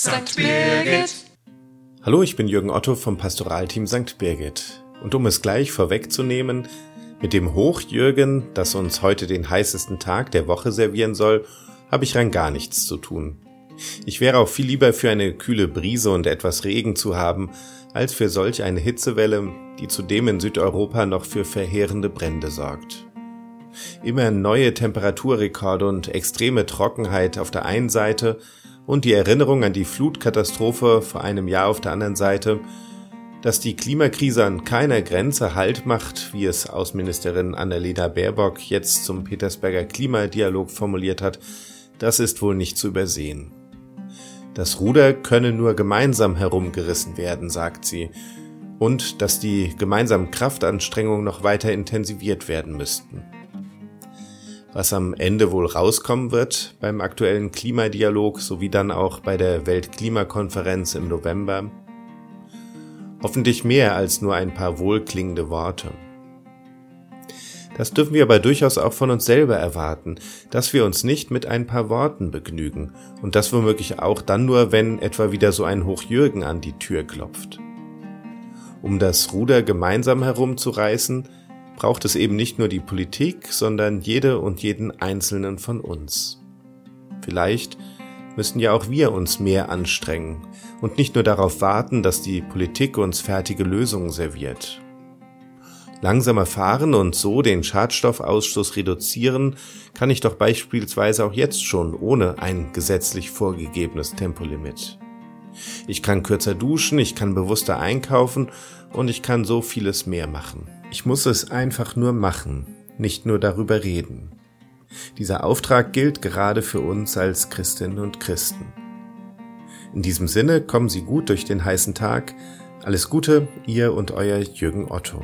St. Birgit. Hallo, ich bin Jürgen Otto vom Pastoralteam St. Birgit. Und um es gleich vorwegzunehmen, mit dem Hochjürgen, das uns heute den heißesten Tag der Woche servieren soll, habe ich rein gar nichts zu tun. Ich wäre auch viel lieber für eine kühle Brise und etwas Regen zu haben, als für solch eine Hitzewelle, die zudem in Südeuropa noch für verheerende Brände sorgt. Immer neue Temperaturrekorde und extreme Trockenheit auf der einen Seite und die Erinnerung an die Flutkatastrophe vor einem Jahr auf der anderen Seite, dass die Klimakrise an keiner Grenze Halt macht, wie es Außenministerin Annalena Baerbock jetzt zum Petersberger Klimadialog formuliert hat, das ist wohl nicht zu übersehen. Das Ruder könne nur gemeinsam herumgerissen werden, sagt sie, und dass die gemeinsamen Kraftanstrengungen noch weiter intensiviert werden müssten. Was am Ende wohl rauskommen wird beim aktuellen Klimadialog sowie dann auch bei der Weltklimakonferenz im November? Hoffentlich mehr als nur ein paar wohlklingende Worte. Das dürfen wir aber durchaus auch von uns selber erwarten, dass wir uns nicht mit ein paar Worten begnügen und das womöglich auch dann nur, wenn etwa wieder so ein Hochjürgen an die Tür klopft. Um das Ruder gemeinsam herumzureißen, braucht es eben nicht nur die Politik, sondern jede und jeden Einzelnen von uns. Vielleicht müssen ja auch wir uns mehr anstrengen und nicht nur darauf warten, dass die Politik uns fertige Lösungen serviert langsamer fahren und so den Schadstoffausstoß reduzieren, kann ich doch beispielsweise auch jetzt schon ohne ein gesetzlich vorgegebenes Tempolimit. Ich kann kürzer duschen, ich kann bewusster einkaufen und ich kann so vieles mehr machen. Ich muss es einfach nur machen, nicht nur darüber reden. Dieser Auftrag gilt gerade für uns als Christinnen und Christen. In diesem Sinne kommen Sie gut durch den heißen Tag. Alles Gute, ihr und euer Jürgen Otto.